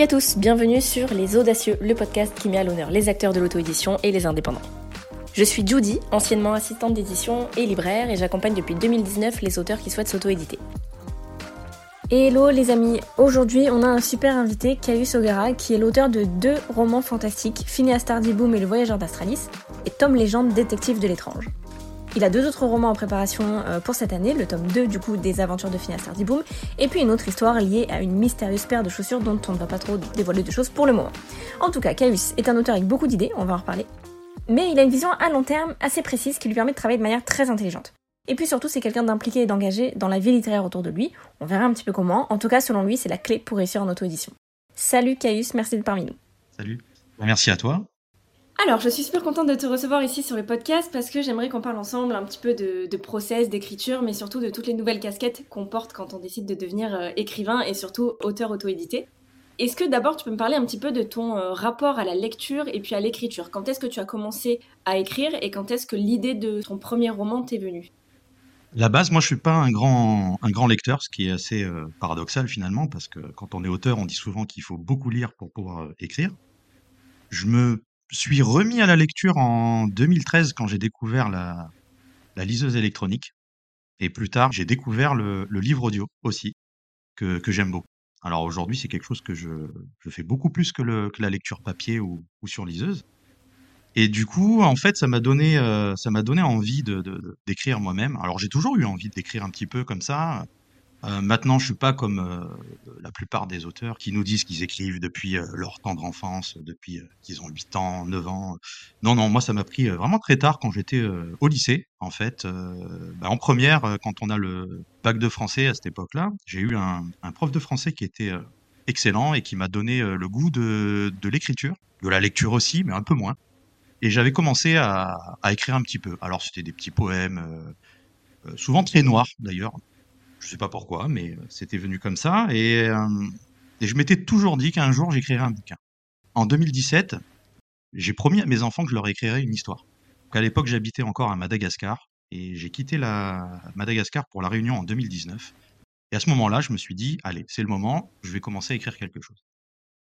Salut à tous, bienvenue sur Les Audacieux, le podcast qui met à l'honneur les acteurs de l'auto-édition et les indépendants. Je suis Judy, anciennement assistante d'édition et libraire, et j'accompagne depuis 2019 les auteurs qui souhaitent s'auto-éditer. Hello les amis, aujourd'hui on a un super invité, Caius O'Gara, qui est l'auteur de deux romans fantastiques, Phineas Boom et Le Voyageur d'Astralis, et Tom Légende, détective de l'étrange. Il a deux autres romans en préparation euh, pour cette année, le tome 2 du coup des aventures de Phineas Boom, et puis une autre histoire liée à une mystérieuse paire de chaussures dont on ne va pas trop dévoiler de choses pour le moment. En tout cas, Caius est un auteur avec beaucoup d'idées, on va en reparler, mais il a une vision à long terme assez précise qui lui permet de travailler de manière très intelligente. Et puis surtout, c'est quelqu'un d'impliqué et d'engagé dans la vie littéraire autour de lui. On verra un petit peu comment. En tout cas, selon lui, c'est la clé pour réussir en auto-édition. Salut Caius, merci d'être parmi nous. Salut. Merci à toi. Alors, je suis super contente de te recevoir ici sur le podcast parce que j'aimerais qu'on parle ensemble un petit peu de, process, d'écriture, mais surtout de toutes les nouvelles casquettes qu'on porte quand on décide de devenir euh, écrivain et surtout auteur auto-édité. Est-ce que d'abord tu peux me parler un petit peu de ton euh, rapport à la lecture et puis à l'écriture? Quand est-ce que tu as commencé à écrire et quand est-ce que l'idée de ton premier roman t'est venue? La base, moi je suis pas un grand, un grand lecteur, ce qui est assez euh, paradoxal finalement, parce que quand on est auteur, on dit souvent qu'il faut beaucoup lire pour pouvoir écrire. Je me suis remis à la lecture en 2013 quand j'ai découvert la, liseuse électronique. Et plus tard, j'ai découvert le, livre audio aussi, que, j'aime beaucoup. Alors aujourd'hui, c'est quelque chose que je, fais beaucoup plus que, la lecture papier ou, sur liseuse. Et du coup, en fait, ça m'a donné, euh, ça m'a donné envie d'écrire moi-même. Alors j'ai toujours eu envie d'écrire un petit peu comme ça, euh, maintenant, je suis pas comme euh, la plupart des auteurs qui nous disent qu'ils écrivent depuis euh, leur tendre enfance, depuis qu'ils ont 8 ans, 9 ans. Non, non, moi, ça m'a pris vraiment très tard quand j'étais au lycée, en fait. Bah, en première, quand on a le bac de français à cette époque-là, j'ai eu un, prof de français qui était excellent et qui m'a donné le goût de, l'écriture, de la lecture aussi, mais un peu moins. Et j'avais commencé à, à, écrire un petit peu. Alors, c'était des petits poèmes, souvent très noirs d'ailleurs, je sais pas pourquoi, mais c'était venu comme ça. Et, euh, et je m'étais toujours dit qu'un jour j'écrirais un bouquin. En 2017, j'ai promis à mes enfants que je leur écrirais une histoire. à l'époque, j'habitais encore à Madagascar et j'ai quitté la Madagascar pour la Réunion en 2019. Et à ce moment-là, je me suis dit, allez, c'est le moment, je vais commencer à écrire quelque chose.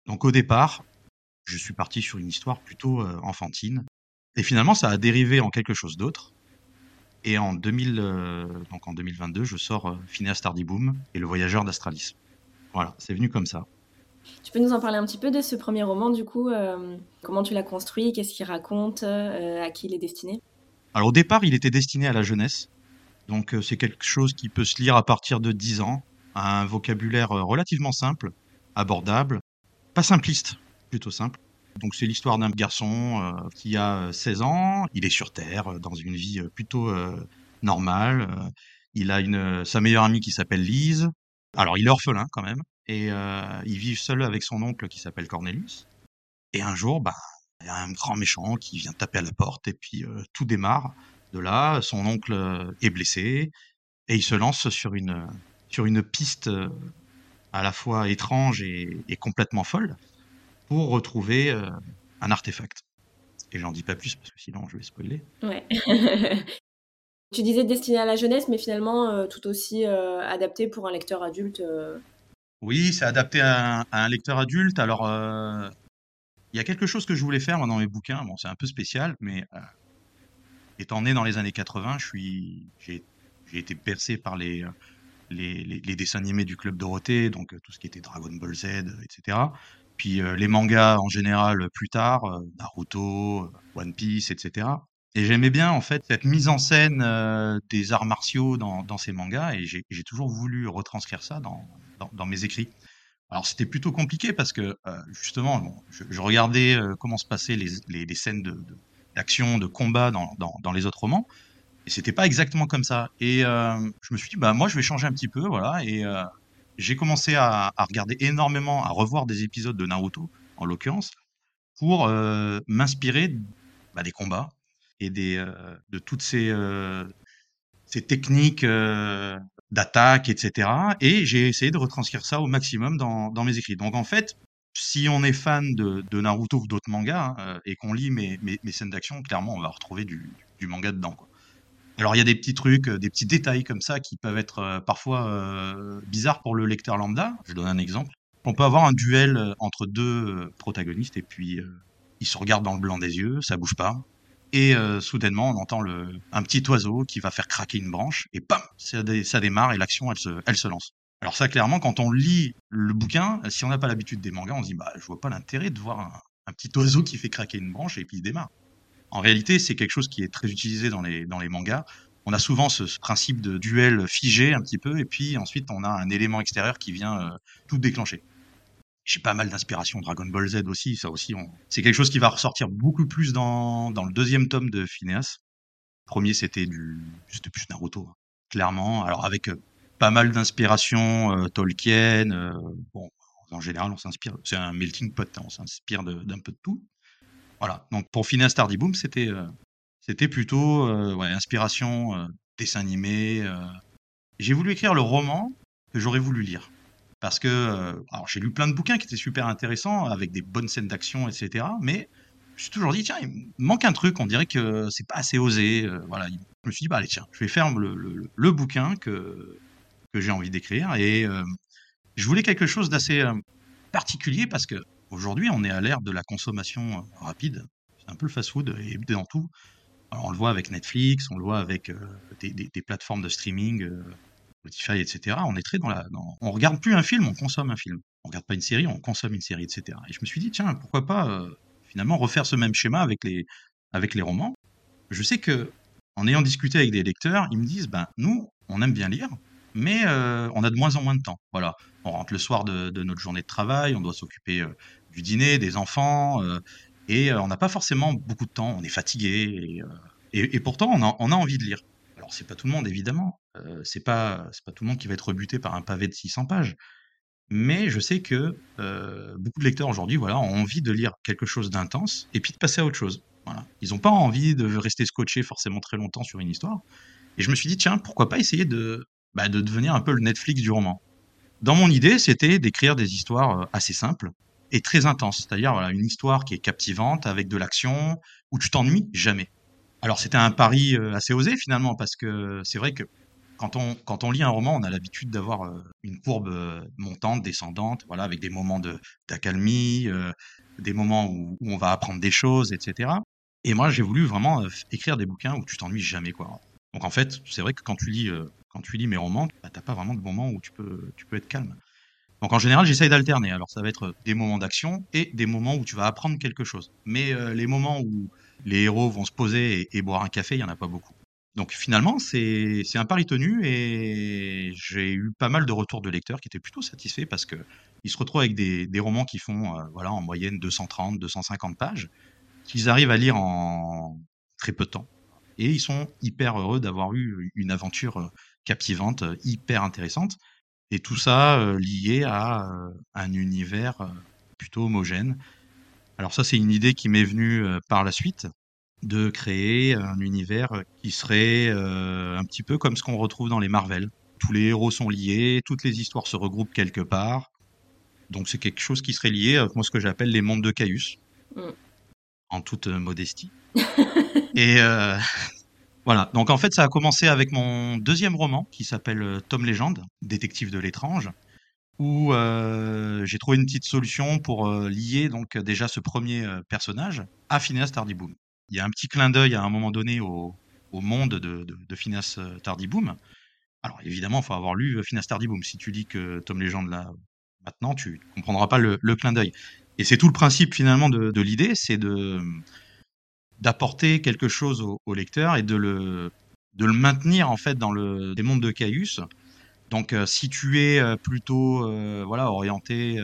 Donc au départ, je suis parti sur une histoire plutôt euh, enfantine. Et finalement, ça a dérivé en quelque chose d'autre. Et en, 2000, euh, donc en 2022, je sors euh, Phineas Boom et Le Voyageur d'Astralis. Voilà, c'est venu comme ça. Tu peux nous en parler un petit peu de ce premier roman, du coup euh, Comment tu l'as construit Qu'est-ce qu'il raconte À qui il est destiné? Alors au départ, il était destiné à la jeunesse. Donc c'est quelque chose qui peut se lire à partir de 10 ans, un vocabulaire relativement simple, abordable, pas simpliste, plutôt simple. Donc c'est l'histoire d'un garçon euh, qui a 16 ans, il est sur Terre, euh, dans une vie euh, plutôt normale. il a sa meilleure amie qui s'appelle Lise. Alors il est orphelin quand même, et il vit seul avec son oncle qui s'appelle Cornelius. Et un jour, bah, il y a un grand méchant qui vient taper à la porte, et puis tout démarre. De là, son oncle est blessé, et il se lance sur une, sur une piste à la fois étrange et complètement folle pour retrouver euh, un artefact. Et j'en dis pas plus parce que sinon je vais spoiler. Ouais. tu disais destiné à la jeunesse, mais finalement euh, tout aussi euh, adapté pour un lecteur adulte. Oui, c'est adapté à un, lecteur adulte. Alors, il y a quelque chose que je voulais faire moi, dans mes bouquins. Bon, c'est un peu spécial, mais étant né dans les années 80, je suis, j'ai, été percé par les, les, les, dessins animés du Club Dorothée, donc tout ce qui était Dragon Ball Z, etc puis les mangas en général plus tard, Naruto, One Piece, etc. Et j'aimais bien en fait cette mise en scène des arts martiaux dans, ces mangas et j'ai toujours voulu retranscrire ça dans, mes écrits. Alors c'était plutôt compliqué parce que justement, je, regardais comment se passaient les, scènes d'action, de, combat dans, dans, les autres romans et c'était pas exactement comme ça. Et je me suis dit bah moi je vais changer un petit peu, voilà. Et j'ai commencé à, regarder énormément, à revoir des épisodes de Naruto, en l'occurrence, pour euh, m'inspirer bah, des combats et des, euh, de toutes ces, euh, ces techniques d'attaque, etc. Et j'ai essayé de retranscrire ça au maximum dans, mes écrits. Donc en fait, si on est fan de, Naruto ou d'autres mangas hein, et qu'on lit mes, mes, scènes d'action, clairement, on va retrouver du, du manga dedans. Alors il y a des petits trucs, euh, des petits détails comme ça qui peuvent être euh, parfois euh, bizarres pour le lecteur lambda. Je donne un exemple. On peut avoir un duel entre deux protagonistes et puis ils se regardent dans le blanc des yeux, ça bouge pas. Et soudainement, on entend le, un petit oiseau qui va faire craquer une branche et ça, ça démarre et l'action elle se, elle se lance. Alors ça, clairement, quand on lit le bouquin, si on n'a pas l'habitude des mangas, on se dit bah je vois pas l'intérêt de voir un, un, petit oiseau qui fait craquer une branche et puis il démarre. En réalité, c'est quelque chose qui est très utilisé dans les mangas. On a souvent ce, principe de duel figé un petit peu, et puis ensuite on a un élément extérieur qui vient tout déclencher j'ai pas mal d'inspiration Dragon Ball Z aussi, ça aussi, c'est quelque chose qui va ressortir beaucoup plus dans, le deuxième tome de Phineas. premier, c'était du, plus Naruto, hein, clairement. Alors avec euh, pas mal d'inspiration euh, Tolkien. Euh, bon, en général, on s'inspire. C'est un melting pot, hein, on s'inspire d'un peu de tout. Voilà. Donc pour Phineas Tardy Boom, c'était, c'était plutôt ouais, inspiration dessin animé. J'ai voulu écrire le roman que j'aurais voulu lire. Parce que, euh, alors j'ai lu plein de bouquins qui étaient super intéressants, avec des bonnes scènes d'action, etc. Mais je me suis toujours dit, tiens, il manque un truc, on dirait que c'est pas assez osé. Euh, voilà, je me suis dit, bah allez, tiens, je vais faire le, bouquin que, que j'ai envie d'écrire. Et euh, je voulais quelque chose d'assez particulier parce que aujourd'hui, on est à l'ère de la consommation rapide. C'est un peu le fast-food et dans tout. Alors, on le voit avec Netflix, on le voit avec des, des, plateformes de streaming Spotify, etc. On est très dans la. On regarde plus un film, on consomme un film. On regarde pas une série, on consomme une série, etc. Et je me suis dit, tiens, pourquoi pas euh, finalement refaire ce même schéma avec les, avec les romans. Je sais que en ayant discuté avec des lecteurs, ils me disent, ben nous, on aime bien lire, mais euh, on a de moins en moins de temps. Voilà, on rentre le soir de, notre journée de travail, on doit s'occuper euh, du dîner, des enfants, et on n'a pas forcément beaucoup de temps. On est fatigué, et, et, pourtant on a, envie de lire. Alors c'est pas tout le monde évidemment, euh, c'est pas pas tout le monde qui va être rebuté par un pavé de 600 pages. Mais je sais que euh, beaucoup de lecteurs aujourd'hui voilà, ont envie de lire quelque chose d'intense et puis de passer à autre chose. Voilà. Ils n'ont pas envie de rester scotchés forcément très longtemps sur une histoire. Et je me suis dit, tiens, pourquoi pas essayer de, bah, de devenir un peu le Netflix du roman. Dans mon idée, c'était d'écrire des histoires euh, assez simples et très intenses. C'est-à-dire voilà, une histoire qui est captivante, avec de l'action, où tu t'ennuies jamais. Alors c'était un pari assez osé finalement, parce que c'est vrai que quand on, quand on lit un roman, on a l'habitude d'avoir une courbe montante, descendante, voilà, avec des moments d'accalmie, des moments où, on va apprendre des choses, etc. Et moi, j'ai voulu vraiment écrire des bouquins où tu t'ennuies jamais, quoi. Donc en fait, c'est vrai que quand tu lis, quand tu lis mes romans, bah, t'as pas vraiment de moments où tu peux, tu peux être calme. Donc en général, j'essaye d'alterner. Alors ça va être des moments d'action et des moments où tu vas apprendre quelque chose. Mais les moments où les héros vont se poser et, boire un café, il y en a pas beaucoup. Donc finalement, c'est un pari tenu et j'ai eu pas mal de retours de lecteurs qui étaient plutôt satisfaits parce que ils se retrouvent avec des, des romans qui font voilà en moyenne 230, 250 pages, qu'ils arrivent à lire en très peu de temps. Et ils sont hyper heureux d'avoir eu une aventure captivante, hyper intéressante. Et tout ça euh, lié à euh, un univers euh, plutôt homogène. Alors ça, c'est une idée qui m'est venue par la suite de créer un univers qui serait un petit peu comme ce qu'on retrouve dans les Marvel. Tous les héros sont liés, toutes les histoires se regroupent quelque part. Donc c'est quelque chose qui serait lié à moi ce que j'appelle les mondes de Caius, mm. en toute modestie. Et voilà, donc en fait ça a commencé avec mon deuxième roman qui s'appelle euh, Tom Légende, détective de l'étrange, où euh, j'ai trouvé une petite solution pour euh, lier donc déjà ce premier personnage à Phineas Tardiboom. Il y a un petit clin d'œil à un moment donné au, monde de, de, Phineas Tardiboom. Alors évidemment, il faut avoir lu Phineas Tardiboom. Si tu lis que Tom Légende là maintenant, tu ne comprendras pas le, clin d'œil. Et c'est tout le principe finalement de, de l'idée, c'est de d'apporter quelque chose au, lecteur et de le, de le maintenir en fait dans le des mondes de Caius. Donc euh, si tu es euh, plutôt euh, voilà orienté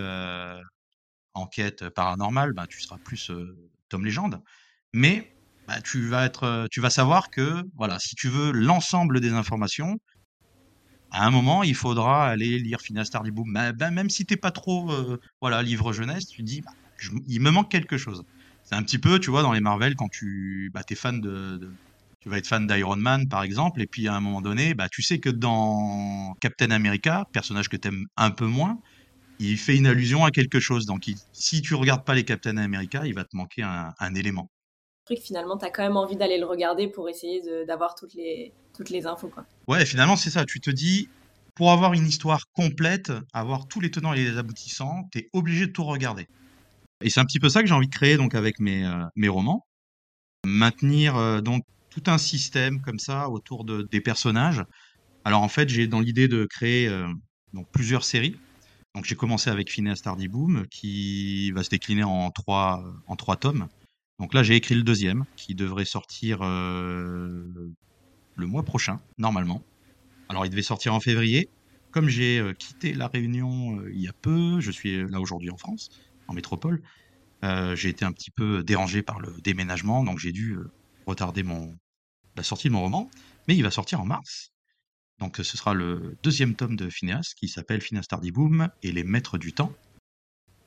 enquête paranormale, bah, tu seras plus Tom Légende. Mais bah, tu vas être tu vas savoir que voilà si tu veux l'ensemble des informations, à un moment, il faudra aller lire Phineas Tardiboum. Bah, bah, même si t'es pas trop voilà livre jeunesse, tu dis bah, il me manque quelque chose. C'est un petit peu, tu vois, dans les Marvel, quand tu bah, es fan de, Tu vas être fan d'Iron Man, par exemple, et puis à un moment donné, bah, tu sais que dans Captain America, personnage que tu aimes un peu moins, il fait une allusion à quelque chose. Donc, si tu regardes pas les Captain America, il va te manquer un, un élément. Truc, finalement, tu as quand même envie d'aller le regarder pour essayer d'avoir toutes les, toutes les infos. Quoi. Ouais, finalement, c'est ça. Tu te dis, pour avoir une histoire complète, avoir tous les tenants et les aboutissants, tu es obligé de tout regarder. Et c'est un petit peu ça que j'ai envie de créer donc avec mes, euh, mes romans. Maintenir euh, donc tout un système comme ça autour de, des personnages. Alors en fait, j'ai dans l'idée de créer euh, donc plusieurs séries. Donc j'ai commencé avec Phineas Tardy Boom qui va se décliner en trois, en trois tomes. Donc là, j'ai écrit le deuxième qui devrait sortir le mois prochain, normalement. Alors, il devait sortir en février. Comme j'ai quitté La Réunion il y a peu, je suis là aujourd'hui en France, en métropole, euh, j'ai été un petit peu dérangé par le déménagement, donc j'ai dû retarder mon, la sortie de mon roman. Mais il va sortir en mars. Donc, ce sera le deuxième tome de Phineas qui s'appelle Phineas Tardy Boom et les Maîtres du Temps.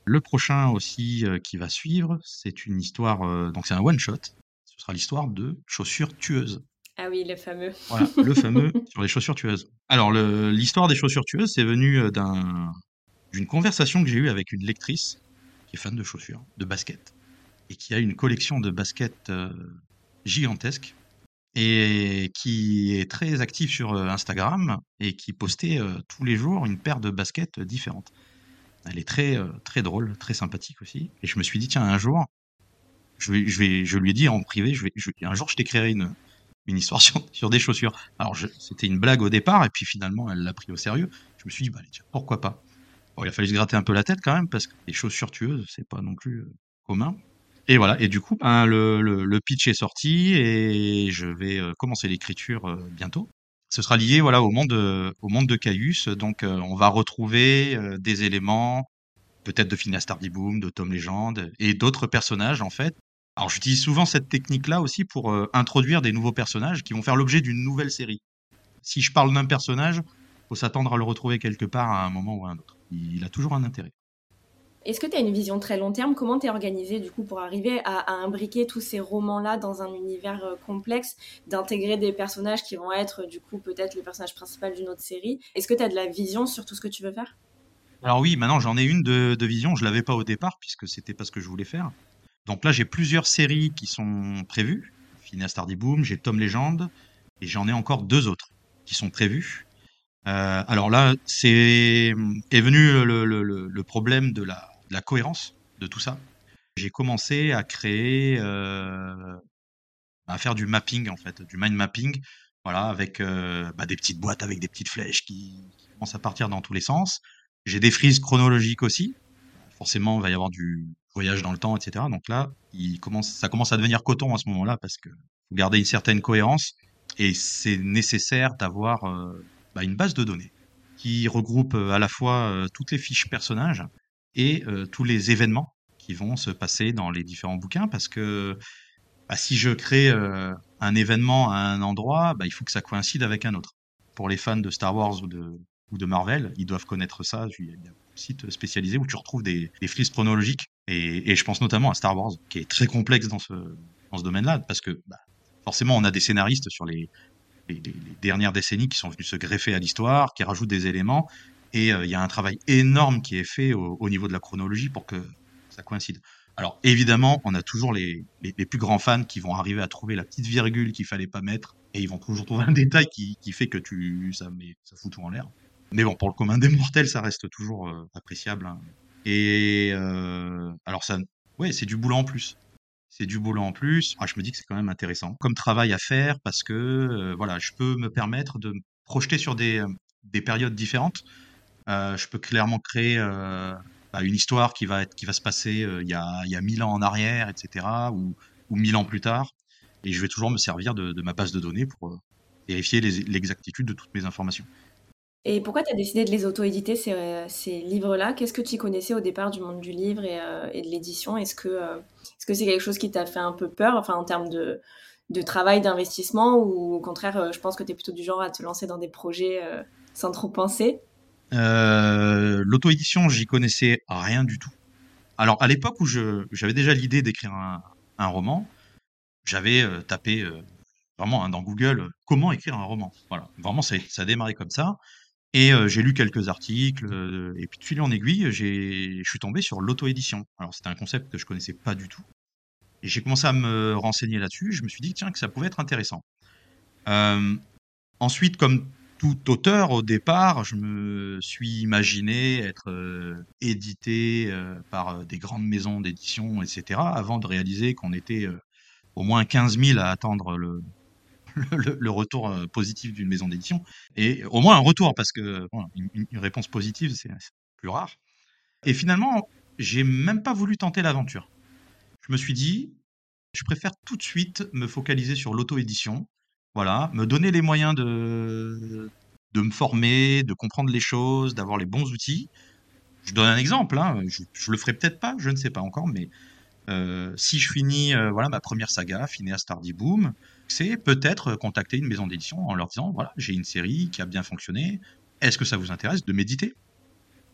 Le prochain aussi qui va suivre, c'est une histoire, donc c'est un one-shot. Ce sera l'histoire de Chaussures tueuses. Ah oui, le fameux. Voilà, le fameux sur les chaussures tueuses. Alors, l'histoire des chaussures tueuses, c'est venu euh, d'une conversation que j'ai eue avec une lectrice qui est fan de chaussures, de basket, et qui a une collection de baskets euh, gigantesque et qui est très active sur euh, Instagram et qui postait tous les jours une paire de baskets différentes. Elle est très, très drôle, très sympathique aussi. Et je me suis dit, tiens, un jour, je, vais, lui ai dit en privé, un jour, je t'écrirai une, une histoire sur, des chaussures. Alors, c'était une blague au départ, et puis finalement, elle l'a pris au sérieux. Je me suis dit, bah, tiens, pourquoi pas? Il a fallu se gratter un peu la tête quand même, parce que les chaussures tueuses, c'est pas non plus euh, commun. Et voilà, et du coup, ben, le, pitch est sorti, et je vais euh, commencer l'écriture euh, bientôt. Ce sera lié voilà, au, monde, au monde de Caius, donc on va retrouver des éléments peut-être de Phineas Boom, de Tom Legend, et d'autres personnages en fait, alors j'utilise souvent cette technique-là aussi pour introduire des nouveaux personnages qui vont faire l'objet d'une nouvelle série. Si je parle d'un personnage, faut s'attendre à le retrouver quelque part à un moment ou à un autre. Il a toujours un intérêt. Est-ce que tu as une vision très long terme? Comment tu es organisé du coup pour arriver à, imbriquer tous ces romans-là dans un univers euh, complexe, d'intégrer des personnages qui vont être du coup peut-être le personnage principal d'une autre série? Est-ce que tu as de la vision sur tout ce que tu veux faire? Alors oui, maintenant j'en ai une de, de vision. Je l'avais pas au départ puisque c'était pas ce que je voulais faire. Donc là, j'ai plusieurs séries qui sont prévues. Phineas Tardy Boom, j'ai Tom Legend, et j'en ai encore deux autres qui sont prévues. Euh, alors là, c'est est venu le, problème de la, cohérence de tout ça. J'ai commencé à créer, euh, à faire du mapping en fait, du mind mapping, voilà, avec euh, bah, des petites boîtes avec des petites flèches qui, commencent à partir dans tous les sens. J'ai des frises chronologiques aussi. Forcément, il va y avoir du, voyage dans le temps, etc. Donc là, ça commence à devenir coton à ce moment-là parce que vous gardez une certaine cohérence et c'est nécessaire d'avoir bah, une base de données qui regroupe euh, à la fois euh, toutes les fiches personnages et tous les événements qui vont se passer dans les différents bouquins parce que bah, si je crée un événement à un endroit, bah, il faut que ça coïncide avec un autre. Pour les fans de Star Wars ou de, ou de Marvel, ils doivent connaître ça. Il y a un site spécialisé où tu retrouves des, des frises chronologiques. Et, je pense notamment à Star Wars, qui est très complexe dans ce, dans ce domaine-là, parce que forcément, on a des scénaristes sur les, les, dernières décennies qui sont venus se greffer à l'histoire, qui rajoutent des éléments. Et euh, il y a un travail énorme qui est fait au, au, niveau de la chronologie pour que ça coïncide. Alors évidemment, on a toujours les, les, les, plus grands fans qui vont arriver à trouver la petite virgule qu'il fallait pas mettre, et ils vont toujours trouver un détail qui, qui fait que tu ça, met, ça fout tout en l'air. Mais bon, pour le commun des mortels, ça reste toujours euh, appréciable. Hein. Et euh, alors ça, ouais, c'est du boulot en plus. C'est du boulot en plus. Ah, je me dis que c'est quand même intéressant comme travail à faire parce que euh, voilà, je peux me permettre de me projeter sur des, des périodes différentes. je peux clairement créer bah, une histoire qui va être, qui va se passer il y a il y a mille ans en arrière, etc. ou ou mille ans plus tard. Et je vais toujours me servir de ma base de données pour vérifier l'exactitude de toutes mes informations. Et pourquoi tu as décidé de les auto-éditer, ces, euh, ces livres-là? Qu'est-ce que tu connaissais au départ du monde du livre et, euh, de l'édition? Est-ce que euh, est-ce que c'est quelque chose qui t'a fait un peu peur, enfin en termes de, de travail, d'investissement, ou au contraire, je pense que tu es plutôt du genre à te lancer dans des projets sans trop penser? L'auto-édition, j'y connaissais rien du tout. Alors à l'époque où j'avais déjà l'idée d'écrire un, un, roman, j'avais tapé vraiment hein, dans Google comment écrire un roman. Voilà, vraiment ça, ça a démarré comme ça. Et j'ai lu quelques articles, et puis de fil en aiguille, je suis tombé sur l'auto-édition. Alors c'était un concept que je connaissais pas du tout. Et j'ai commencé à me renseigner là-dessus. Je me suis dit tiens que ça pouvait être intéressant. ensuite, comme tout auteur, au départ, je me suis imaginé être édité par des grandes maisons d'édition, etc., avant de réaliser qu'on était au moins 15 000 à attendre le, le, retour positif d'une maison d'édition. Et au moins un retour, parce que une, réponse positive, c'est plus rare. Et finalement, j'ai même pas voulu tenter l'aventure. Je me suis dit, je préfère tout de suite me focaliser sur l'auto-édition voilà, me donner les moyens de, de me former, de comprendre les choses, d'avoir les bons outils. Je donne un exemple, hein, je, le ferai peut-être pas, je ne sais pas encore, mais euh, si je finis euh, voilà ma première saga, Phineas Stardy Boom, c'est peut-être contacter une maison d'édition en leur disant voilà j'ai une série qui a bien fonctionné, est-ce que ça vous intéresse de méditer?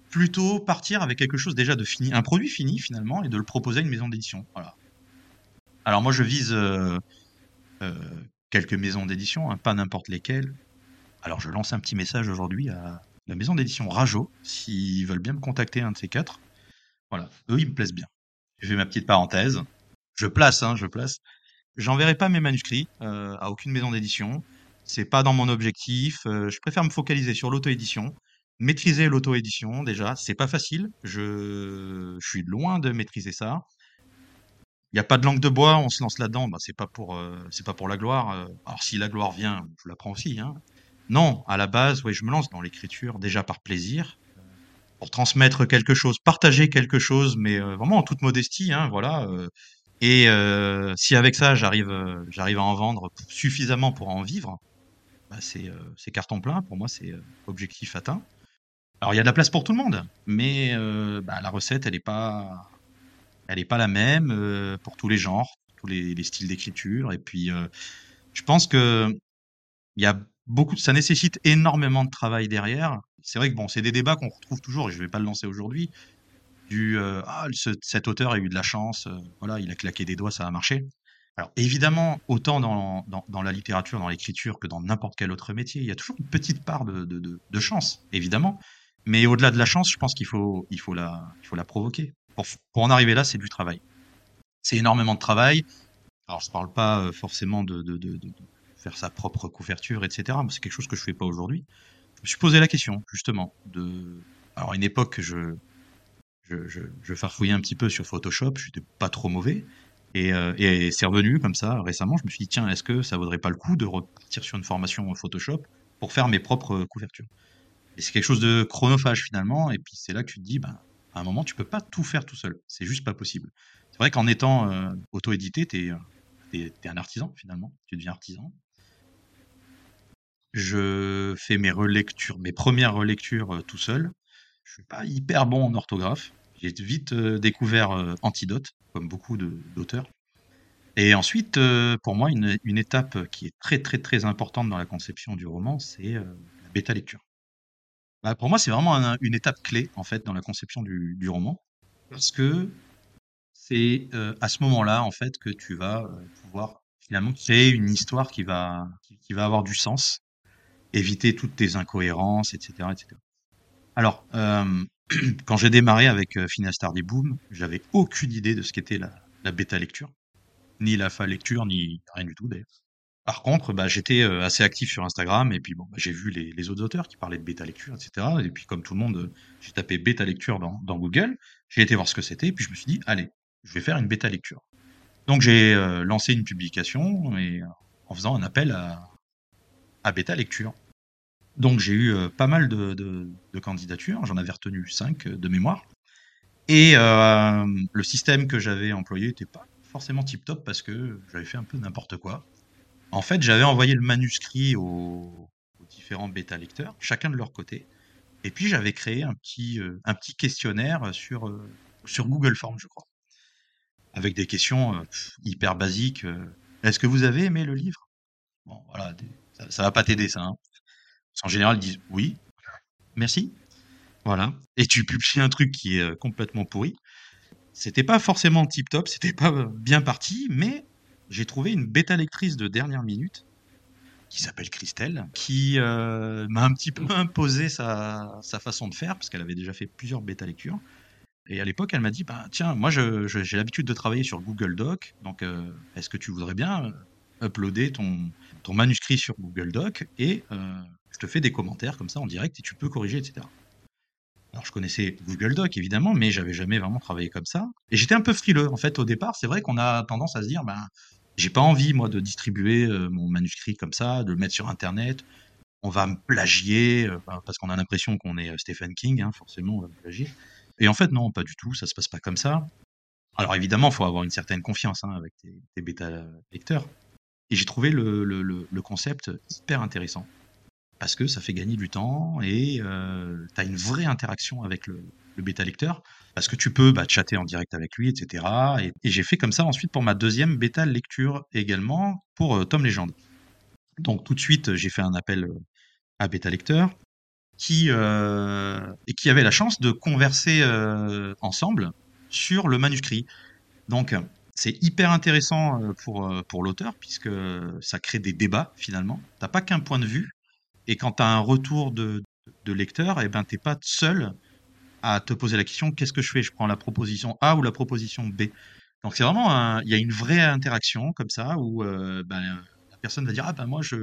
Plutôt partir avec quelque chose déjà de fini, un produit fini finalement, et de le proposer à une maison d'édition. Voilà. Alors moi je vise euh, quelques maisons d'édition, hein, pas n'importe lesquelles. Alors je lance un petit message aujourd'hui à la maison d'édition Rajo, s'ils veulent bien me contacter un de ces quatre. Voilà, eux ils me plaisent bien. Je fais ma petite parenthèse. Je place, hein, je place. J'enverrai pas mes manuscrits euh, à aucune maison d'édition. C'est pas dans mon objectif. Euh, je préfère me focaliser sur l'auto-édition. Maîtriser l'auto-édition, déjà, c'est pas facile. Je... suis loin de maîtriser ça il n'y a pas de langue de bois, on se lance là-dedans, bah, c'est pas pour euh, la gloire. Alors si la gloire vient, je la prends aussi. Hein. Non, à la base, oui, je me lance dans l'écriture déjà par plaisir, pour transmettre quelque chose, partager quelque chose, mais vraiment en toute modestie, hein, voilà. Et si avec ça j'arrive j'arrive à en vendre suffisamment pour en vivre, bah, c'est c'est carton plein. Pour moi, c'est objectif atteint. Alors il y a de la place pour tout le monde, mais bah, la recette, elle n'est pas elle n'est pas la même euh, pour tous les genres, tous les, styles d'écriture. Et puis, euh, je pense que y a beaucoup, ça nécessite énormément de travail derrière. C'est vrai que bon, c'est des débats qu'on retrouve toujours, et je ne vais pas le lancer aujourd'hui. Du euh, ah, cet auteur a eu de la chance, voilà, il a claqué des doigts, ça a marché. Alors évidemment, autant dans, dans, la littérature, dans l'écriture que dans n'importe quel autre métier, il y a toujours une petite part de, de, de, chance, évidemment. Mais au-delà de la chance, je pense qu'il faut, il faut, la, il faut la provoquer pour, en arriver là, c'est du travail. C'est énormément de travail. Alors, je ne parle pas euh, forcément de, faire sa propre couverture, etc. C'est quelque chose que je ne fais pas aujourd'hui. Je me suis posé la question, justement, de. Alors, à une époque, je, je, je, farfouillais un petit peu sur Photoshop, je n'étais pas trop mauvais. Et, euh, et c'est revenu comme ça récemment. Je me suis dit, tiens, est-ce que ça vaudrait pas le coup de repartir sur une formation Photoshop pour faire mes propres couvertures? Et c'est quelque chose de chronophage finalement. Et puis c'est là que tu te dis, ben, à un moment, tu peux pas tout faire tout seul. C'est juste pas possible. C'est vrai qu'en étant euh, auto-édité, tu es, euh, un artisan finalement. Tu deviens artisan. Je fais mes relectures, mes premières relectures euh, tout seul. Je suis pas hyper bon en orthographe. J'ai vite découvert Antidote, comme beaucoup d'auteurs. Et ensuite, pour moi, une, étape qui est très très très importante dans la conception du roman, c'est la bêta lecture. Bah, pour moi, c'est vraiment une étape clé, en fait, dans la conception du, roman. Parce que c'est euh, à ce moment-là, en fait, que tu vas euh, pouvoir finalement créer une histoire qui va, qui, va avoir du sens, éviter toutes tes incohérences, etc. etc. Alors, euh, quand j'ai démarré avec Phineas Stardy Boom, j'avais aucune idée de ce qu'était la, la bêta lecture, ni la fa lecture, ni rien du tout d'ailleurs. Par contre, bah, j'étais assez actif sur Instagram et puis bon, bah, j'ai vu les, autres auteurs qui parlaient de bêta lecture, etc. Et puis comme tout le monde, j'ai tapé bêta lecture dans, Google, j'ai été voir ce que c'était, et puis je me suis dit, allez, je vais faire une bêta lecture. Donc j'ai lancé une publication et en faisant un appel à bêta lecture. Donc j'ai eu pas mal de, candidatures, j'en avais retenu 5 de mémoire. Et le système que j'avais employé n'était pas forcément tip top parce que j'avais fait un peu n'importe quoi. En fait, j'avais envoyé le manuscrit aux, différents bêta-lecteurs, chacun de leur côté. Et puis, j'avais créé un petit, euh, questionnaire sur, euh, Google Forms, je crois. Avec des questions euh, hyper basiques. Est-ce que vous avez aimé le livre? Bon, voilà, ça, ça va pas t'aider, ça. Hein. En général, ils disent oui, merci. Voilà. Et tu publies un truc qui est complètement pourri. C'était pas forcément tip top, c'était pas bien parti, mais j'ai trouvé une bêta lectrice de dernière minute qui s'appelle Christelle, qui euh, m'a un petit peu imposé sa, façon de faire, parce qu'elle avait déjà fait plusieurs bêta lectures. Et à l'époque, elle m'a dit bah, Tiens, moi, j'ai l'habitude de travailler sur Google Doc, donc euh, est-ce que tu voudrais bien uploader ton, ton manuscrit sur Google Doc et je te fais des commentaires comme ça en direct et tu peux corriger, etc. Alors je connaissais Google Doc évidemment, mais j'avais jamais vraiment travaillé comme ça. Et j'étais un peu frileux en fait au départ. C'est vrai qu'on a tendance à se dire, ben j'ai pas envie moi de distribuer mon manuscrit comme ça, de le mettre sur Internet. On va me plagier parce qu'on a l'impression qu'on est Stephen King, hein, forcément on va me plagier. Et en fait non, pas du tout. Ça se passe pas comme ça. Alors évidemment, il faut avoir une certaine confiance hein, avec tes, bêta lecteurs. Et j'ai trouvé le, le, concept hyper intéressant parce que ça fait gagner du temps et euh, tu as une vraie interaction avec le, bêta lecteur parce que tu peux bah, chatter en direct avec lui, etc. Et, j'ai fait comme ça ensuite pour ma deuxième bêta lecture également pour euh, Tom Legend. Donc tout de suite, j'ai fait un appel euh, à bêta lecteur qui, et qui avait la chance de converser ensemble sur le manuscrit. Donc c'est hyper intéressant pour, pour l'auteur puisque ça crée des débats finalement. T'as pas qu'un point de vue, et quand tu as un retour de, lecteur, eh ben, tu n'es pas seul à te poser la question qu'est-ce que je fais? Je prends la proposition A ou la proposition B Donc, c'est vraiment il y a une vraie interaction comme ça où euh, ben, la personne va dire ah ben moi je,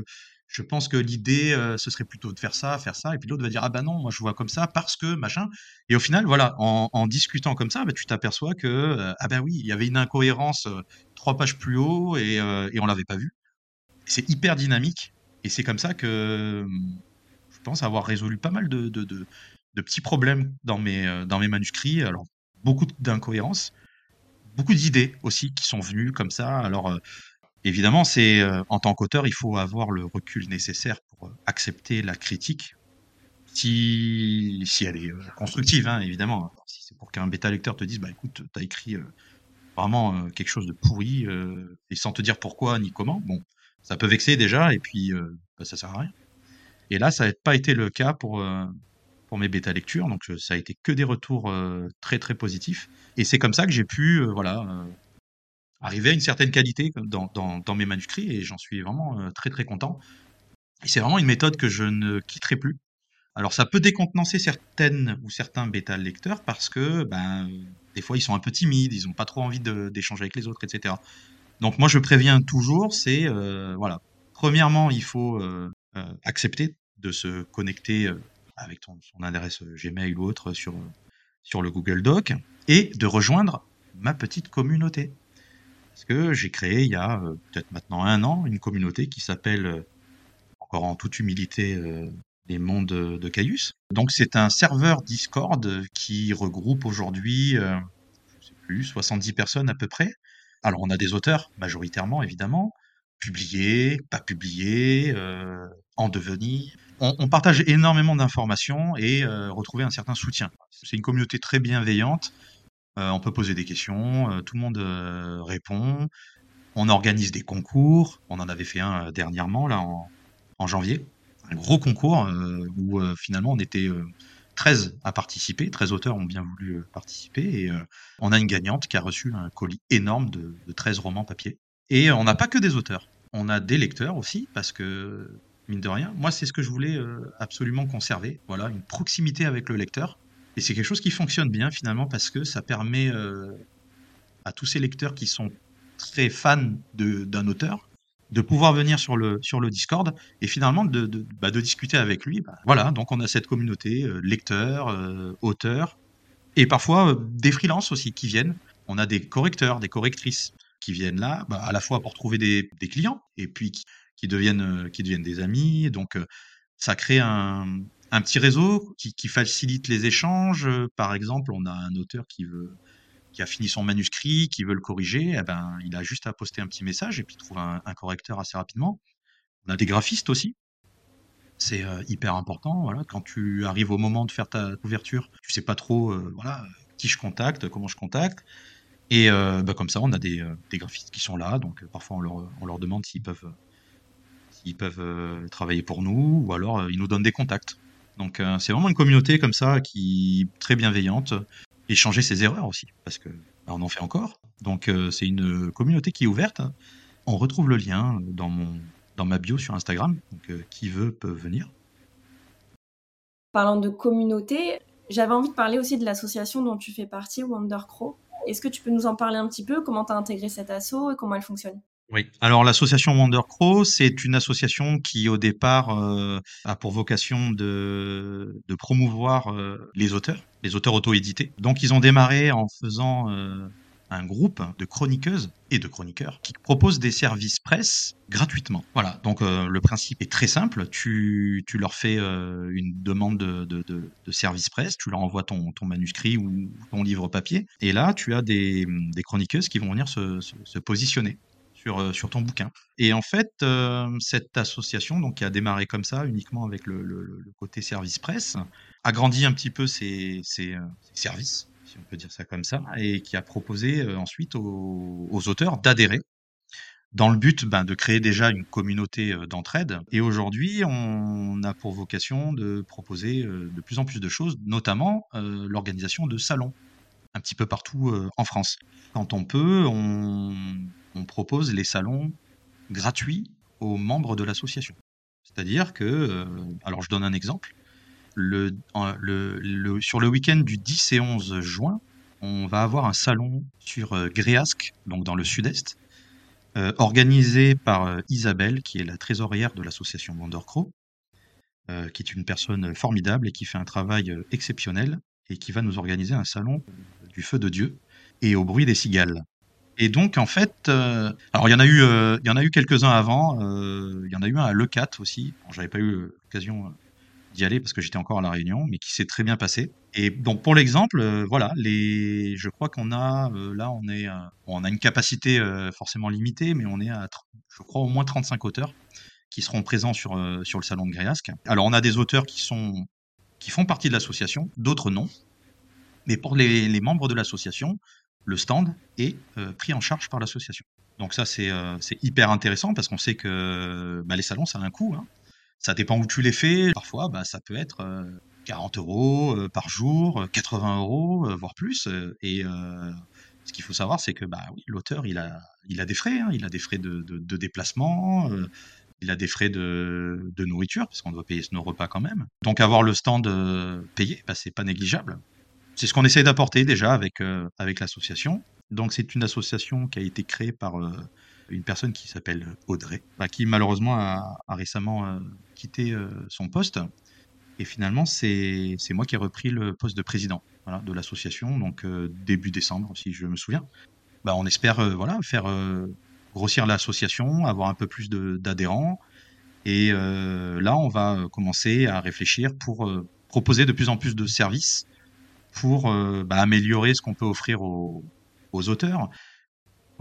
je pense que l'idée euh, ce serait plutôt de faire ça, faire ça, et puis l'autre va dire ah ben non moi je vois comme ça parce que machin. Et au final voilà en, en discutant comme ça, ben, tu t'aperçois que euh, ah ben oui il y avait une incohérence trois pages plus haut et, et on l'avait pas vu. C'est hyper dynamique et c'est comme ça que je pense avoir résolu pas mal de, petits problèmes dans mes, euh, dans mes manuscrits. Alors, beaucoup d'incohérences, beaucoup d'idées aussi qui sont venues comme ça. Alors, euh, évidemment, c'est euh, en tant qu'auteur, il faut avoir le recul nécessaire pour accepter la critique, si, si elle est constructive, hein, évidemment. si c'est pour qu'un bêta lecteur te dise, bah écoute, t'as écrit vraiment quelque chose de pourri et sans te dire pourquoi ni comment, bon, ça peut vexer déjà, et puis euh, bah, ça sert à rien. Et là, ça n'a pas été le cas pour, euh, pour mes bêta lectures, donc euh, ça a été que des retours très très positifs. Et c'est comme ça que j'ai pu voilà, arriver à une certaine qualité dans, dans, dans mes manuscrits, et j'en suis vraiment très très content. Et c'est vraiment une méthode que je ne quitterai plus. Alors ça peut décontenancer certaines ou certains bêta lecteurs parce que ben, des fois ils sont un peu timides, ils n'ont pas trop envie d'échanger avec les autres, etc. Donc moi je préviens toujours, c'est euh, voilà. Premièrement, il faut euh, euh, accepter de se connecter avec ton, son adresse Gmail ou autre sur le Google Doc et de rejoindre ma petite communauté. Parce que j'ai créé il y a peut-être maintenant un an une communauté qui s'appelle, encore en toute humilité, les mondes de Caius. Donc c'est un serveur Discord qui regroupe aujourd'hui, je sais plus, 70 personnes à peu près. Alors, on a des auteurs, majoritairement, évidemment, publiés, pas publiés, euh, en devenir. On, partage énormément d'informations et euh, retrouver un certain soutien. C'est une communauté très bienveillante. Euh, on peut poser des questions, tout le monde répond. On organise des concours. On en avait fait un dernièrement, là, en, en janvier. Un gros concours où finalement on était 13 à participer, 13 auteurs ont bien voulu euh, participer, et euh, on a une gagnante qui a reçu un colis énorme de, 13 romans papier. Et on n'a pas que des auteurs, on a des lecteurs aussi, parce que, mine de rien, moi c'est ce que je voulais euh, absolument conserver, voilà, une proximité avec le lecteur. Et c'est quelque chose qui fonctionne bien finalement, parce que ça permet à tous ces lecteurs qui sont très fans d'un auteur, de pouvoir venir sur le, sur le Discord et finalement de, bah, de discuter avec lui. Bah, voilà, donc on a cette communauté, euh, lecteurs, euh, auteurs, et parfois euh, des freelances aussi qui viennent. On a des correcteurs, des correctrices qui viennent là, bah, à la fois pour trouver des, clients et puis qui, deviennent, qui deviennent des amis. Donc ça crée un, un petit réseau qui, facilite les échanges. Par exemple, on a un auteur qui veut qui a fini son manuscrit, qui veut le corriger, eh ben, il a juste à poster un petit message et puis trouver un, correcteur assez rapidement. On a des graphistes aussi. C'est euh, hyper important. Voilà. Quand tu arrives au moment de faire ta couverture, tu sais pas trop euh, voilà, qui je contacte, comment je contacte. Et euh, bah, comme ça, on a des, des, graphistes qui sont là. Donc parfois, on leur, on leur demande s'ils peuvent, s'ils peuvent travailler pour nous ou alors ils nous donnent des contacts. Donc c'est vraiment une communauté comme ça qui est très bienveillante et changer ses erreurs aussi, parce que bah, on en fait encore. Donc euh, c'est une communauté qui est ouverte. On retrouve le lien dans mon dans ma bio sur Instagram. Donc euh, qui veut peut venir. Parlant de communauté, j'avais envie de parler aussi de l'association dont tu fais partie, Wondercrow. Est-ce que tu peux nous en parler un petit peu? Comment tu as intégré cet assaut et comment elle fonctionne? Oui. Alors l'association Wonder Crow, c'est une association qui au départ euh, a pour vocation de, de promouvoir euh, les auteurs, les auteurs auto-édités. Donc ils ont démarré en faisant euh, un groupe de chroniqueuses et de chroniqueurs qui proposent des services presse gratuitement. Voilà, donc euh, le principe est très simple. Tu, tu leur fais euh, une demande de, de, service presse, tu leur envoies ton, ton, manuscrit ou ton livre papier, et là tu as des, des chroniqueuses qui vont venir se positionner. Sur, euh, sur, ton bouquin. Et en fait, euh, cette association, donc qui a démarré comme ça, uniquement avec le, côté service presse, a grandi un petit peu ses, ses, services si on peut dire ça comme ça, et qui a proposé euh, ensuite aux, auteurs d'adhérer dans le but ben, de créer déjà une communauté euh, d'entraide. Et aujourd'hui, on a pour vocation de proposer euh, de plus en plus de choses, notamment euh, l'organisation de salons, un petit peu partout euh, en France. Quand on peut, on, on, propose les salons gratuits aux membres de l'association. C'est-à-dire que, euh, alors je donne un exemple, le, le, le, sur le week-end du 10 et 11 juin, on va avoir un salon sur euh, Gréasque, donc dans le sud-est, euh, organisé par Isabelle, qui est la trésorière de l'association Wondercrow, euh, qui est une personne formidable et qui fait un travail exceptionnel et qui va nous organiser un salon du feu de Dieu et au bruit des cigales. Et donc en fait, euh, alors il y en a eu, il y en a eu quelques-uns avant. il y en a eu un à Le 4 aussi. Bon, J'avais pas eu l'occasion d'y aller parce que j'étais encore à la Réunion, mais qui s'est très bien passé. Et donc pour l'exemple, euh, voilà, les, je crois qu'on a euh, là, on est, euh, on a une capacité forcément limitée, mais on est à, je crois, au moins 35 auteurs qui seront présents sur sur le salon de Gréasque. Alors on a des auteurs qui sont qui font partie de l'association, d'autres non. Mais pour les membres de l'association, le stand est pris en charge par l'association. Donc ça c'est hyper intéressant parce qu'on sait que bah, les salons ça a un coût. Hein. Ça dépend où tu les fais. Parfois, bah, ça peut être euh, 40 euros euh, par jour, 80 euros, euh, voire plus. Et ce qu'il faut savoir, c'est que bah, oui, l'auteur, il a, il a des frais. Hein. Il a des frais de, de, de déplacement. il a des frais de, de nourriture, parce qu'on doit payer nos repas quand même. Donc avoir le stand payé, bah, c'est pas négligeable. C'est ce qu'on essaie d'apporter déjà avec, avec l'association. Donc c'est une association qui a été créée par une personne qui s'appelle Audrey, bah, qui malheureusement a, a récemment euh, quitté euh, son poste. Et finalement, c'est moi qui ai repris le poste de président voilà, de l'association, donc euh, début décembre, si je me souviens. Bah, on espère euh, voilà, faire euh, grossir l'association, avoir un peu plus d'adhérents. Et euh, là, on va commencer à réfléchir pour proposer de plus en plus de services pour bah, améliorer ce qu'on peut offrir aux, auteurs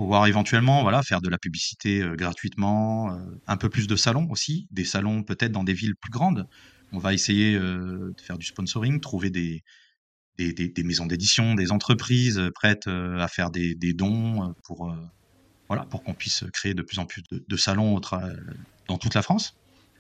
pouvoir éventuellement voilà faire de la publicité euh, gratuitement, euh, un peu plus de salons aussi, des salons peut-être dans des villes plus grandes. On va essayer euh, de faire du sponsoring, trouver des, des, maisons d'édition, des entreprises prêtes à faire des, dons pour voilà pour qu'on puisse créer de plus en plus de salons dans toute la France.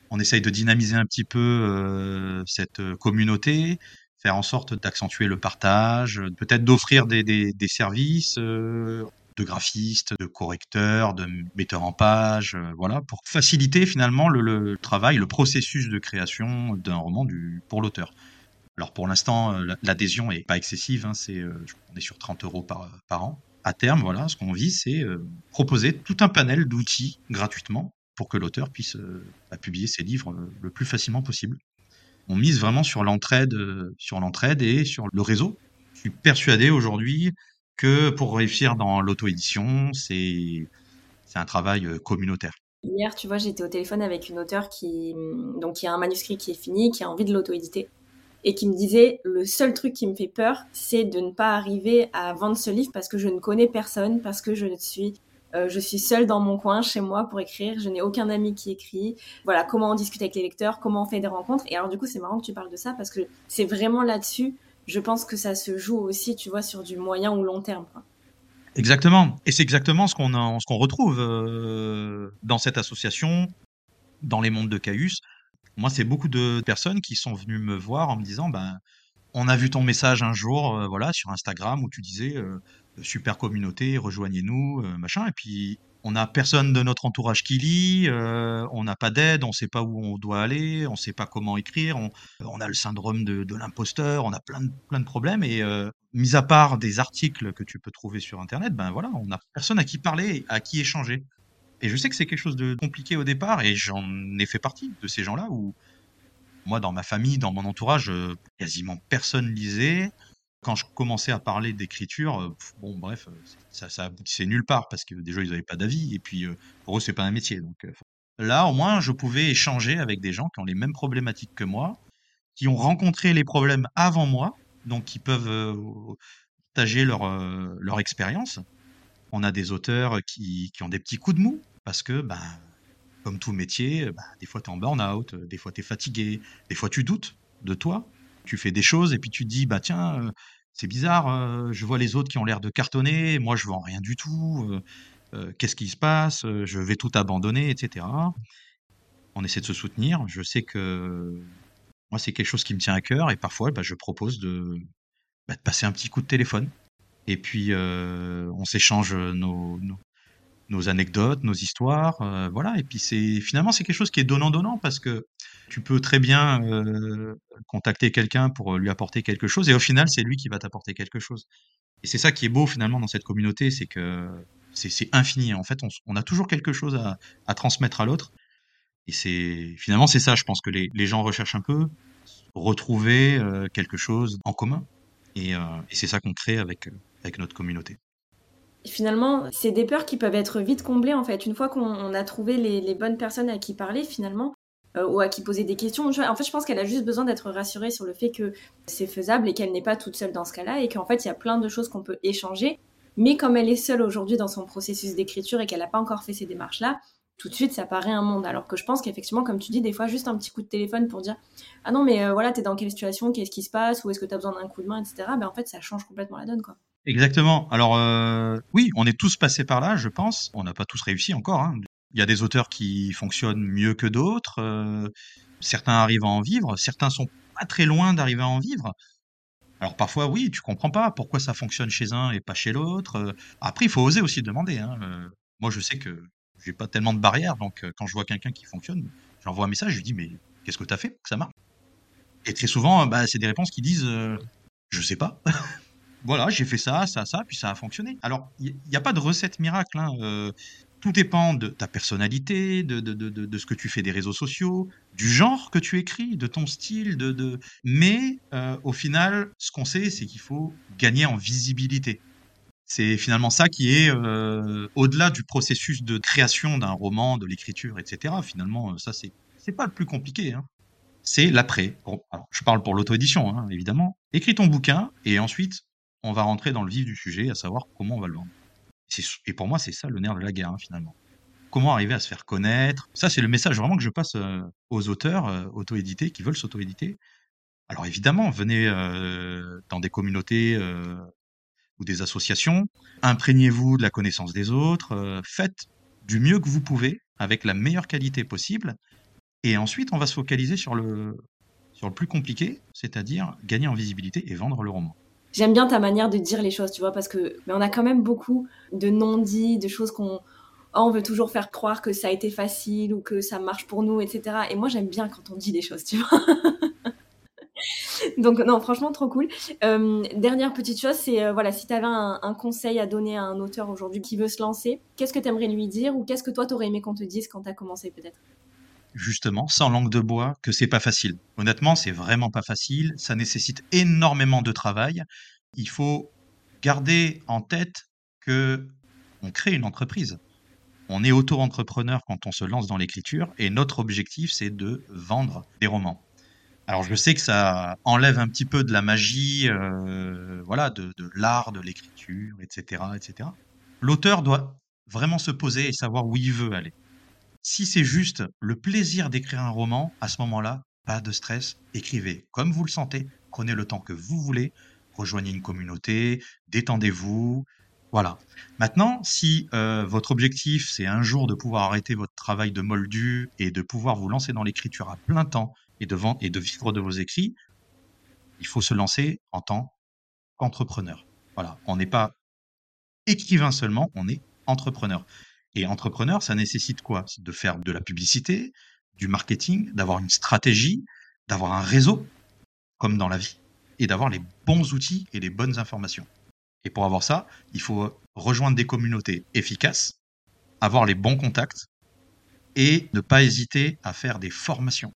On essaye de dynamiser un petit peu cette communauté, faire en sorte d'accentuer le partage, peut-être d'offrir des, services, euh, de graphistes, de correcteurs, de metteurs en page, euh, voilà, pour faciliter finalement le, travail, le processus de création d'un roman du, pour l'auteur. Alors pour l'instant, euh, l'adhésion est pas excessive, hein, euh, on est sur 30 euros par, an. À terme, voilà, ce qu'on vise, c'est euh, proposer tout un panel d'outils gratuitement pour que l'auteur puisse euh, bah, publier ses livres euh, le plus facilement possible. On mise vraiment sur l'entraide, sur l'entraide et sur le réseau. Je suis persuadé aujourd'hui que pour réussir dans l'auto-édition, c'est un travail euh, communautaire. Hier, tu vois, j'étais au téléphone avec une auteure qui, donc, qui a un manuscrit qui est fini, qui a envie de l'auto-éditer, et qui me disait le seul truc qui me fait peur, c'est de ne pas arriver à vendre ce livre parce que je ne connais personne, parce que je suis euh, je suis seule dans mon coin chez moi pour écrire, je n'ai aucun ami qui écrit. Voilà, comment on discute avec les lecteurs, comment on fait des rencontres. Et alors du coup, c'est marrant que tu parles de ça parce que c'est vraiment là-dessus je pense que ça se joue aussi, tu vois, sur du moyen ou long terme. Exactement. Et c'est exactement ce qu'on retrouve euh, dans cette association, dans les mondes de Caius. Moi, c'est beaucoup de personnes qui sont venues me voir en me disant, ben, on a vu ton message un jour, euh, voilà, sur Instagram où tu disais, super communauté, rejoignez-nous, euh, machin. Et puis, on n'a personne de notre entourage qui lit, euh, on n'a pas d'aide, on ne sait pas où on doit aller, on ne sait pas comment écrire, on, a le syndrome de, l'imposteur, on a plein de, problèmes. Et euh, mis à part des articles que tu peux trouver sur Internet, ben voilà, on n'a personne à qui parler, à qui échanger. Et je sais que c'est quelque chose de compliqué au départ, et j'en ai fait partie de ces gens-là où moi, dans ma famille, dans mon entourage, quasiment personne lisait. Quand je commençais à parler d'écriture, euh, bon, bref, euh, ça, ça aboutissait nulle part parce que déjà, ils n'avaient pas d'avis, et puis pour eux, c'est pas un métier. Donc là, au moins, je pouvais échanger avec des gens qui ont les mêmes problématiques que moi, qui ont rencontré les problèmes avant moi, donc qui peuvent partager leur, expérience. On a des auteurs qui, ont des petits coups de mou parce que, ben, comme tout métier, bah, des fois tu es en burn-out, des fois tu es fatigué, des fois tu doutes de toi. Tu fais des choses et puis tu te dis, bah tiens, c'est bizarre, je vois les autres qui ont l'air de cartonner, moi je vends rien du tout, qu'est-ce qui se passe, je vais tout abandonner, etc. On essaie de se soutenir. Je sais que moi c'est quelque chose qui me tient à cœur et parfois bah, je propose de, bah, de, passer un petit coup de téléphone. Et puis on s'échange nos, anecdotes, nos histoires, euh, voilà. Et puis c'est finalement c'est quelque chose qui est donnant donnant parce que tu peux très bien contacter quelqu'un pour lui apporter quelque chose et au final c'est lui qui va t'apporter quelque chose. Et c'est ça qui est beau finalement dans cette communauté, c'est que c'est infini. En fait, on, a toujours quelque chose à, transmettre à l'autre. Et c'est finalement c'est ça, je pense que les, gens recherchent un peu retrouver quelque chose en commun. Et, c'est ça qu'on crée avec notre communauté finalement, c'est des peurs qui peuvent être vite comblées en fait. Une fois qu'on a trouvé les, bonnes personnes à qui parler finalement, euh, ou à qui poser des questions. En fait, je pense qu'elle a juste besoin d'être rassurée sur le fait que c'est faisable et qu'elle n'est pas toute seule dans ce cas-là et qu'en fait, il y a plein de choses qu'on peut échanger. Mais comme elle est seule aujourd'hui dans son processus d'écriture et qu'elle n'a pas encore fait ces démarches-là, tout de suite, ça paraît un monde. Alors que je pense qu'effectivement, comme tu dis, des fois, juste un petit coup de téléphone pour dire Ah non, mais euh, voilà, t'es dans quelle situation, qu'est-ce qui se passe, ou est-ce que t'as besoin d'un coup de main, etc. Ben, en fait, ça change complètement la donne, quoi. Exactement. Alors euh, oui, on est tous passés par là, je pense. On n'a pas tous réussi encore. Hein. Il y a des auteurs qui fonctionnent mieux que d'autres. Euh, certains arrivent à en vivre. Certains sont pas très loin d'arriver à en vivre. Alors parfois, oui, tu comprends pas pourquoi ça fonctionne chez un et pas chez l'autre. Euh, après, il faut oser aussi demander. Hein. moi, je sais que j'ai pas tellement de barrières, donc quand je vois quelqu'un qui fonctionne, j'envoie un message, je lui dis mais qu'est-ce que tu as fait ça marche? Et très souvent, bah, c'est des réponses qui disent je sais pas. voilà, j'ai fait ça, ça, ça, puis ça a fonctionné. Alors, il n'y a pas de recette miracle. Hein, euh, tout dépend de ta personnalité, de, ce que tu fais des réseaux sociaux, du genre que tu écris, de ton style. Mais euh, au final, ce qu'on sait, c'est qu'il faut gagner en visibilité. C'est finalement ça qui est euh, au-delà du processus de création d'un roman, de l'écriture, etc. Finalement, ça, c'est c'est pas le plus compliqué. Hein. C'est l'après. je parle pour l'auto-édition, hein, évidemment. Écris ton bouquin et ensuite on va rentrer dans le vif du sujet, à savoir comment on va le vendre. Et pour moi, c'est ça le nerf de la guerre, hein, finalement. Comment arriver à se faire connaître? Ça, c'est le message vraiment que je passe aux auteurs auto-édités qui veulent s'auto-éditer. Alors évidemment, venez dans des communautés ou des associations, imprégnez-vous de la connaissance des autres, faites du mieux que vous pouvez avec la meilleure qualité possible, et ensuite on va se focaliser sur le, sur le plus compliqué, c'est-à-dire gagner en visibilité et vendre le roman. J'aime bien ta manière de dire les choses, tu vois, parce que mais on a quand même beaucoup de non-dits, de choses qu'on oh, on veut toujours faire croire que ça a été facile ou que ça marche pour nous, etc. Et moi, j'aime bien quand on dit des choses, tu vois. Donc non, franchement, trop cool. Euh, dernière petite chose, c'est euh, voilà, si tu avais un, un, conseil à donner à un auteur aujourd'hui qui veut se lancer, qu'est-ce que tu aimerais lui dire ou qu'est-ce que toi t'aurais aimé qu'on te dise quand tu as commencé peut-être? Justement, sans langue de bois, que c'est pas facile. Honnêtement, c'est vraiment pas facile. Ça nécessite énormément de travail. Il faut garder en tête que on crée une entreprise. On est auto-entrepreneur quand on se lance dans l'écriture et notre objectif, c'est de vendre des romans. Alors je sais que ça enlève un petit peu de la magie, euh, voilà, de, l'art, de l'écriture, etc., etc. L'auteur doit vraiment se poser et savoir où il veut aller. Si c'est juste le plaisir d'écrire un roman, à ce moment-là, pas de stress, écrivez comme vous le sentez, prenez le temps que vous voulez, rejoignez une communauté, détendez-vous. Voilà. Maintenant, si euh, votre objectif, c'est un jour de pouvoir arrêter votre travail de moldu et de pouvoir vous lancer dans l'écriture à plein temps et de, et de vivre de vos écrits, il faut se lancer en tant qu'entrepreneur. Voilà. On n'est pas écrivain seulement, on est entrepreneur. Et entrepreneur, ça nécessite quoi? De faire de la publicité, du marketing, d'avoir une stratégie, d'avoir un réseau, comme dans la vie, et d'avoir les bons outils et les bonnes informations. Et pour avoir ça, il faut rejoindre des communautés efficaces avoir les bons contacts et ne pas hésiter à faire des formations.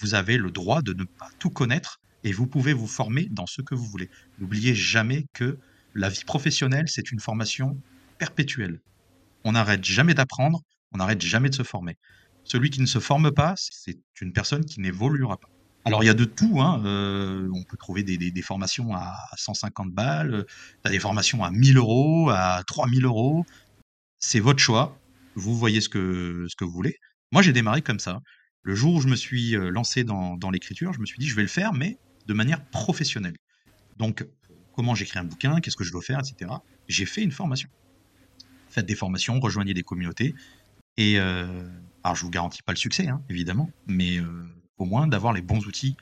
Vous avez le droit de ne pas tout connaître et vous pouvez vous former dans ce que vous voulez. N'oubliez jamais que la vie professionnelle, c'est une formation perpétuelle. On n'arrête jamais d'apprendre, on n'arrête jamais de se former. Celui qui ne se forme pas, c'est une personne qui n'évoluera pas. Alors il y a de tout, hein, euh, on peut trouver des, formations à 150 balles, des formations à 1000 euros, à 3000 euros. C'est votre choix, vous voyez ce que, ce que vous voulez. Moi j'ai démarré comme ça. Le jour où je me suis euh, lancé dans, dans l'écriture, je me suis dit je vais le faire, mais de manière professionnelle. Donc comment j'écris un bouquin, qu'est-ce que je dois faire, etc. J'ai fait une formation. Faites des formations, rejoignez des communautés. Et euh, alors je vous garantis pas le succès, hein, évidemment, mais euh, au moins d'avoir les bons outils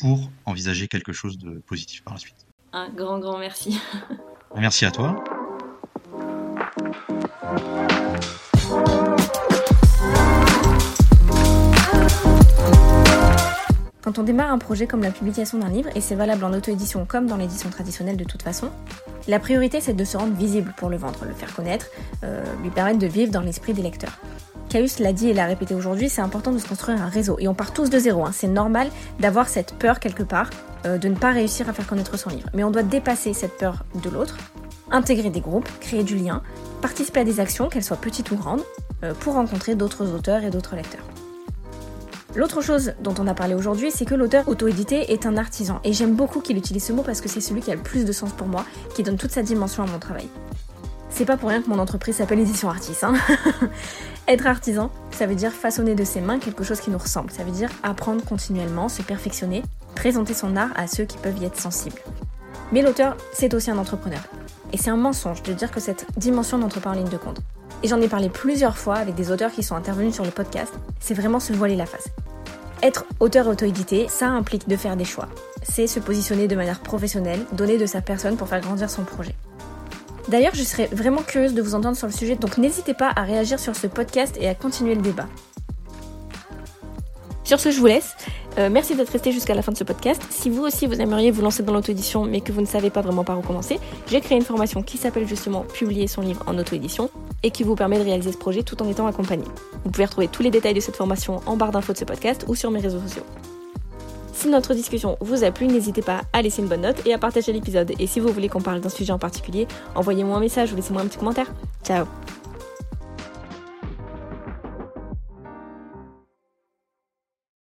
pour envisager quelque chose de positif par la suite. Un grand, grand merci. merci à toi. Quand on démarre un projet comme la publication d'un livre, et c'est valable en auto-édition comme dans l'édition traditionnelle de toute façon, la priorité c'est de se rendre visible pour le vendre, le faire connaître, euh, lui permettre de vivre dans l'esprit des lecteurs. Caius l'a dit et l'a répété aujourd'hui, c'est important de se construire un réseau. Et on part tous de zéro, hein. c'est normal d'avoir cette peur quelque part euh, de ne pas réussir à faire connaître son livre. Mais on doit dépasser cette peur de l'autre, intégrer des groupes, créer du lien, participer à des actions, qu'elles soient petites ou grandes, euh, pour rencontrer d'autres auteurs et d'autres lecteurs. L'autre chose dont on a parlé aujourd'hui, c'est que l'auteur auto-édité est un artisan. Et j'aime beaucoup qu'il utilise ce mot parce que c'est celui qui a le plus de sens pour moi, qui donne toute sa dimension à mon travail. C'est pas pour rien que mon entreprise s'appelle Édition Artis. Hein Être artisan, ça veut dire façonner de ses mains quelque chose qui nous ressemble. Ça veut dire apprendre continuellement, se perfectionner, présenter son art à ceux qui peuvent y être sensibles. Mais l'auteur, c'est aussi un entrepreneur. Et c'est un mensonge de dire que cette dimension n'entre pas en ligne de compte. Et j'en ai parlé plusieurs fois avec des auteurs qui sont intervenus sur le podcast, c'est vraiment se voiler la face. Être auteur auto-édité, ça implique de faire des choix. C'est se positionner de manière professionnelle, donner de sa personne pour faire grandir son projet. D'ailleurs, je serais vraiment curieuse de vous entendre sur le sujet, donc n'hésitez pas à réagir sur ce podcast et à continuer le débat. Sur ce, je vous laisse. Euh, merci d'être resté jusqu'à la fin de ce podcast. Si vous aussi vous aimeriez vous lancer dans l'auto-édition mais que vous ne savez pas vraiment par où commencer, j'ai créé une formation qui s'appelle justement Publier son livre en auto-édition et qui vous permet de réaliser ce projet tout en étant accompagné. Vous pouvez retrouver tous les détails de cette formation en barre d'infos de ce podcast ou sur mes réseaux sociaux. Si notre discussion vous a plu, n'hésitez pas à laisser une bonne note et à partager l'épisode. Et si vous voulez qu'on parle d'un sujet en particulier, envoyez-moi un message ou laissez-moi un petit commentaire. Ciao